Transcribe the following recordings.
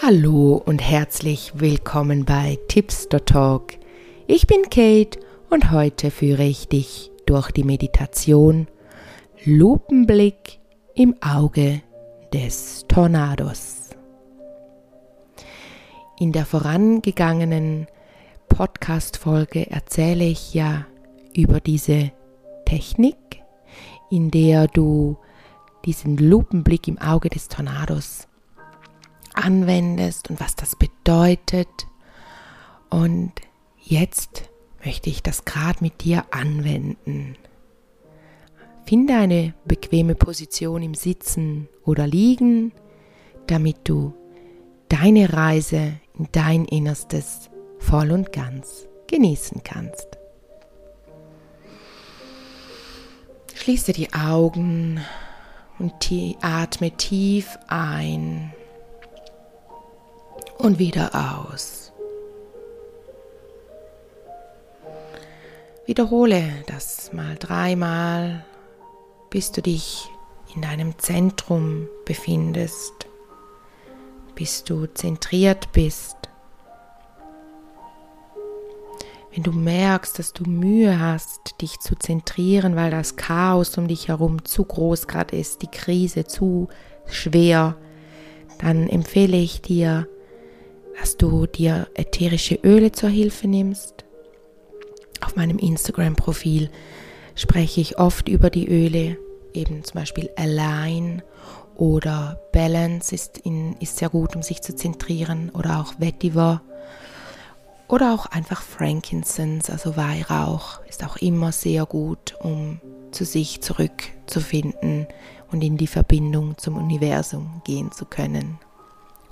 Hallo und herzlich willkommen bei Tips Talk. Ich bin Kate und heute führe ich dich durch die Meditation Lupenblick im Auge des Tornados. In der vorangegangenen Podcast-Folge erzähle ich ja über diese Technik, in der du diesen Lupenblick im Auge des Tornados anwendest und was das bedeutet. Und jetzt möchte ich das gerade mit dir anwenden. Finde eine bequeme Position im Sitzen oder Liegen, damit du deine Reise in dein Innerstes voll und ganz genießen kannst. Schließe die Augen und atme tief ein und wieder aus. Wiederhole das mal dreimal, bis du dich in deinem Zentrum befindest, bis du zentriert bist. Wenn du merkst, dass du Mühe hast, dich zu zentrieren, weil das Chaos um dich herum zu groß gerade ist, die Krise zu schwer, dann empfehle ich dir, dass du dir ätherische Öle zur Hilfe nimmst. Auf meinem Instagram-Profil spreche ich oft über die Öle, eben zum Beispiel Align oder Balance ist, in, ist sehr gut, um sich zu zentrieren oder auch Vetiver oder auch einfach Frankincense, also Weihrauch, ist auch immer sehr gut, um zu sich zurückzufinden und in die Verbindung zum Universum gehen zu können.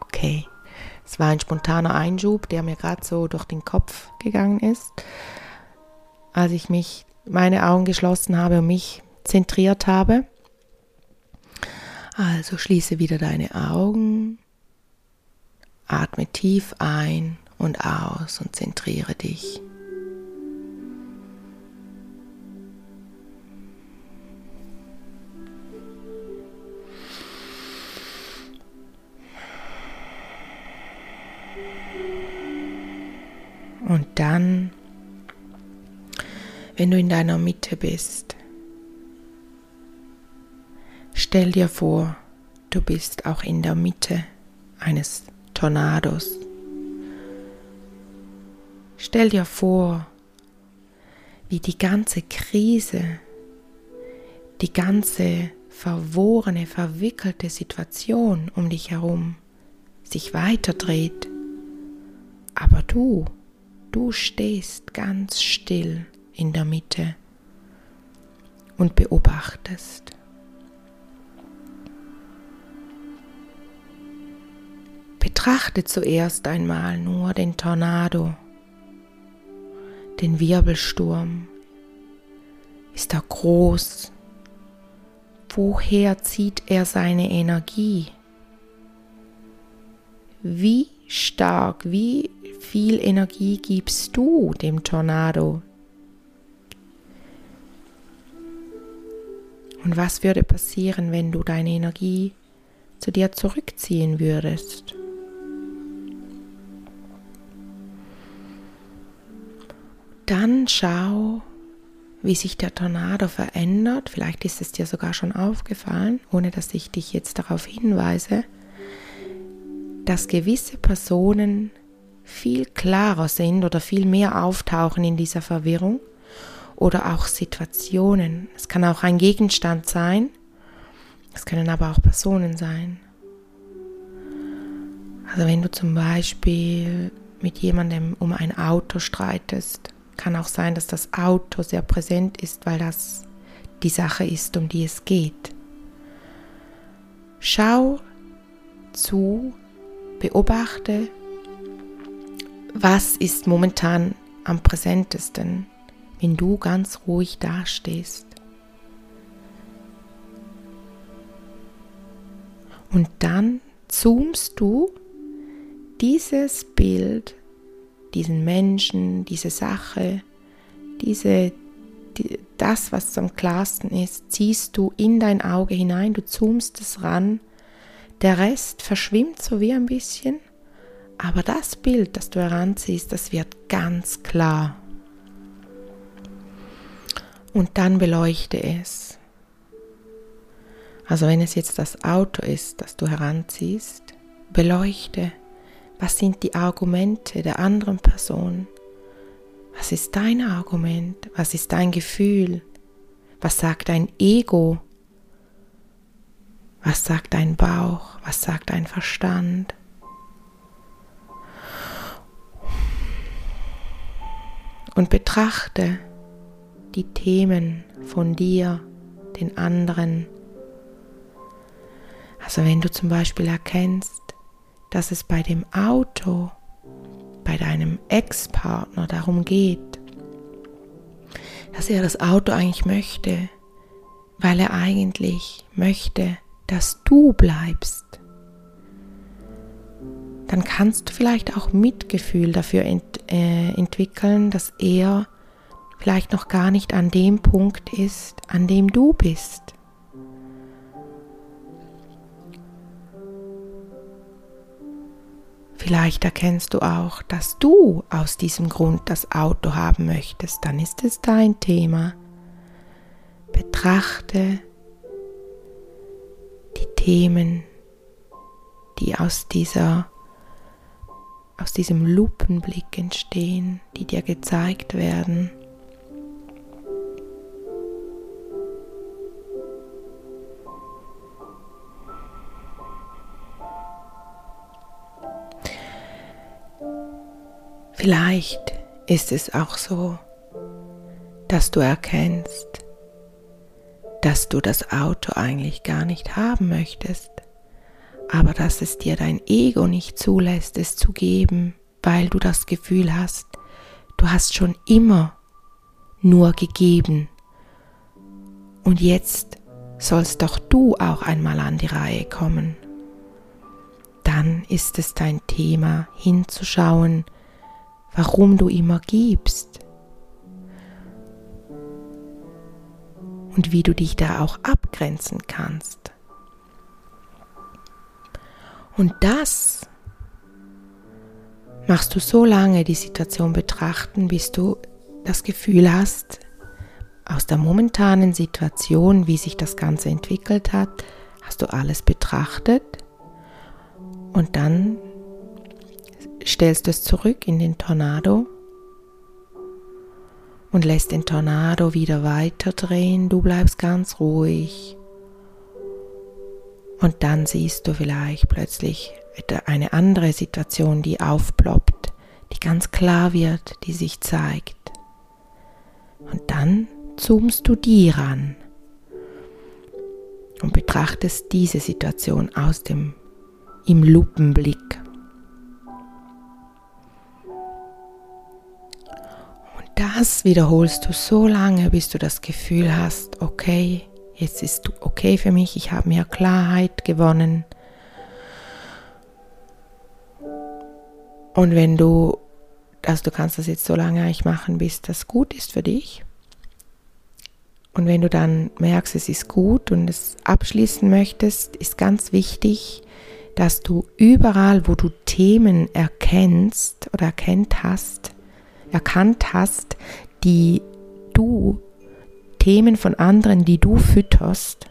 Okay. Es war ein spontaner Einschub, der mir gerade so durch den Kopf gegangen ist, als ich mich meine Augen geschlossen habe und mich zentriert habe. Also schließe wieder deine Augen, atme tief ein und aus und zentriere dich. Dann, wenn du in deiner Mitte bist, stell dir vor, du bist auch in der Mitte eines Tornados. Stell dir vor, wie die ganze Krise, die ganze verworrene, verwickelte Situation um dich herum sich weiterdreht. Aber du Du stehst ganz still in der Mitte und beobachtest. Betrachte zuerst einmal nur den Tornado, den Wirbelsturm. Ist er groß? Woher zieht er seine Energie? Wie stark, wie viel Energie gibst du dem Tornado? Und was würde passieren, wenn du deine Energie zu dir zurückziehen würdest? Dann schau, wie sich der Tornado verändert. Vielleicht ist es dir sogar schon aufgefallen, ohne dass ich dich jetzt darauf hinweise dass gewisse Personen viel klarer sind oder viel mehr auftauchen in dieser Verwirrung oder auch Situationen. Es kann auch ein Gegenstand sein, es können aber auch Personen sein. Also wenn du zum Beispiel mit jemandem um ein Auto streitest, kann auch sein, dass das Auto sehr präsent ist, weil das die Sache ist, um die es geht. Schau zu, Beobachte, was ist momentan am präsentesten, wenn du ganz ruhig dastehst. Und dann zoomst du dieses Bild, diesen Menschen, diese Sache, diese, die, das, was am klarsten ist, ziehst du in dein Auge hinein, du zoomst es ran der Rest verschwimmt so wie ein bisschen Aber das Bild, das du heranziehst, das wird ganz klar. Und dann beleuchte es. Also wenn es jetzt das Auto ist, das du heranziehst, beleuchte, was sind die Argumente der anderen Person? Was ist dein Argument? Was ist dein Gefühl? Was sagt dein Ego? Was sagt dein Bauch? Was sagt dein Verstand? Und betrachte die Themen von dir, den anderen. Also wenn du zum Beispiel erkennst, dass es bei dem Auto, bei deinem Ex-Partner darum geht, dass er das Auto eigentlich möchte, weil er eigentlich möchte, dass du bleibst, dann kannst du vielleicht auch Mitgefühl dafür ent, äh, entwickeln, dass er vielleicht noch gar nicht an dem Punkt ist, an dem du bist. Vielleicht erkennst du auch, dass du aus diesem Grund das Auto haben möchtest, dann ist es dein Thema. Betrachte die Themen, die aus dieser aus diesem Lupenblick entstehen, die dir gezeigt werden. Vielleicht ist es auch so, dass du erkennst, dass du das Auto eigentlich gar nicht haben möchtest, aber dass es dir dein Ego nicht zulässt, es zu geben, weil du das Gefühl hast, du hast schon immer nur gegeben. Und jetzt sollst doch du auch einmal an die Reihe kommen. Dann ist es dein Thema hinzuschauen, warum du immer gibst und wie du dich da auch abgrenzen kannst. Und das machst du so lange die Situation betrachten, bis du das Gefühl hast, aus der momentanen Situation, wie sich das Ganze entwickelt hat, hast du alles betrachtet und dann stellst du es zurück in den Tornado und lässt den Tornado wieder weiter drehen. Du bleibst ganz ruhig. Und dann siehst du vielleicht plötzlich eine andere Situation, die aufploppt, die ganz klar wird, die sich zeigt. Und dann zoomst du die ran und betrachtest diese Situation aus dem im Lupenblick. das wiederholst du so lange, bis du das Gefühl hast, okay, jetzt ist okay für mich, ich habe mehr Klarheit gewonnen. Und wenn du, also du kannst das jetzt so lange eigentlich machen, bis das gut ist für dich. Und wenn du dann merkst, es ist gut und es abschließen möchtest, ist ganz wichtig, dass du überall, wo du Themen erkennst oder erkennt hast, erkannt hast, die du, Themen von anderen, die du fütterst,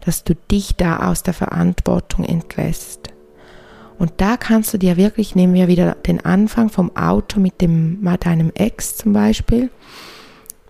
dass du dich da aus der Verantwortung entlässt. Und da kannst du dir wirklich, nehmen wir wieder den Anfang vom Auto mit dem, mit deinem Ex zum Beispiel,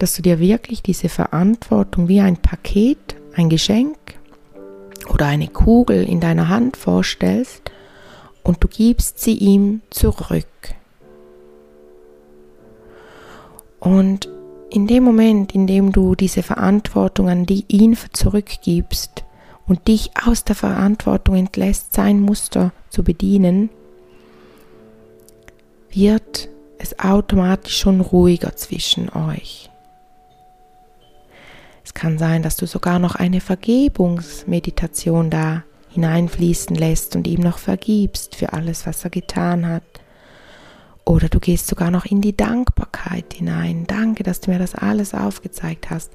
dass du dir wirklich diese Verantwortung wie ein Paket, ein Geschenk oder eine Kugel in deiner Hand vorstellst und du gibst sie ihm zurück. Und in dem Moment, in dem du diese Verantwortung an die ihn zurückgibst und dich aus der Verantwortung entlässt, sein Muster zu bedienen, wird es automatisch schon ruhiger zwischen euch. Es kann sein, dass du sogar noch eine Vergebungsmeditation da hineinfließen lässt und ihm noch vergibst für alles, was er getan hat. Oder du gehst sogar noch in die Dankbarkeit hinein. Danke, dass du mir das alles aufgezeigt hast.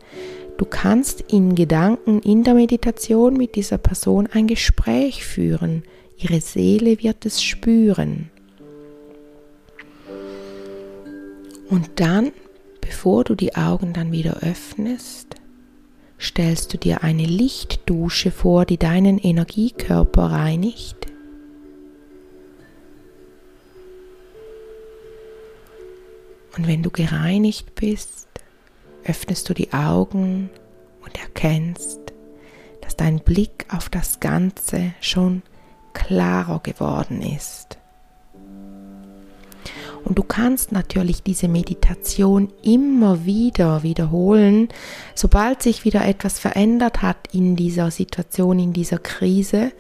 Du kannst in Gedanken, in der Meditation mit dieser Person ein Gespräch führen. Ihre Seele wird es spüren. Und dann, bevor du die Augen dann wieder öffnest, stellst du dir eine Lichtdusche vor, die deinen Energiekörper reinigt Und wenn du gereinigt bist, öffnest du die Augen und erkennst, dass dein Blick auf das Ganze schon klarer geworden ist. Und du kannst natürlich diese Meditation immer wieder wiederholen, sobald sich wieder etwas verändert hat in dieser Situation, in dieser Krise,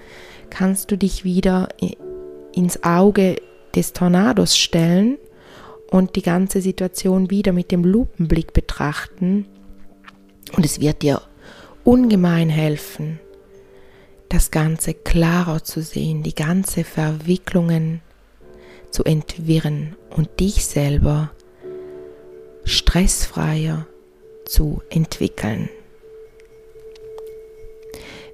kannst du dich wieder ins Auge des Tornados stellen und die ganze Situation wieder mit dem Lupenblick betrachten. Und es wird dir ungemein helfen, das Ganze klarer zu sehen, die ganze Verwicklungen zu entwirren und dich selber stressfreier zu entwickeln.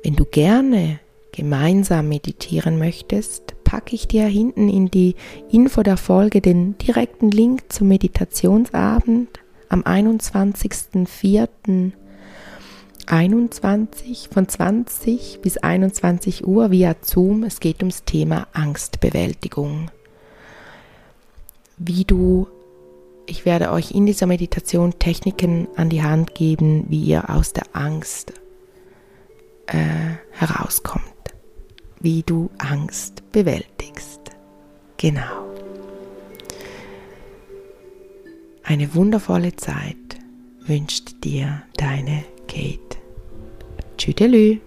Wenn du gerne gemeinsam meditieren möchtest, packe ich dir hinten in die Info der Folge den direkten Link zum Meditationsabend am 21.04. 21 von 20 bis 21 Uhr via Zoom. Es geht ums Thema Angstbewältigung. Wie du, ich werde euch in dieser Meditation Techniken an die Hand geben, wie ihr aus der Angst äh, herauskommt. Wie du Angst bewältigst. Genau. Eine wundervolle Zeit wünscht dir deine Kate. Tschüdelü.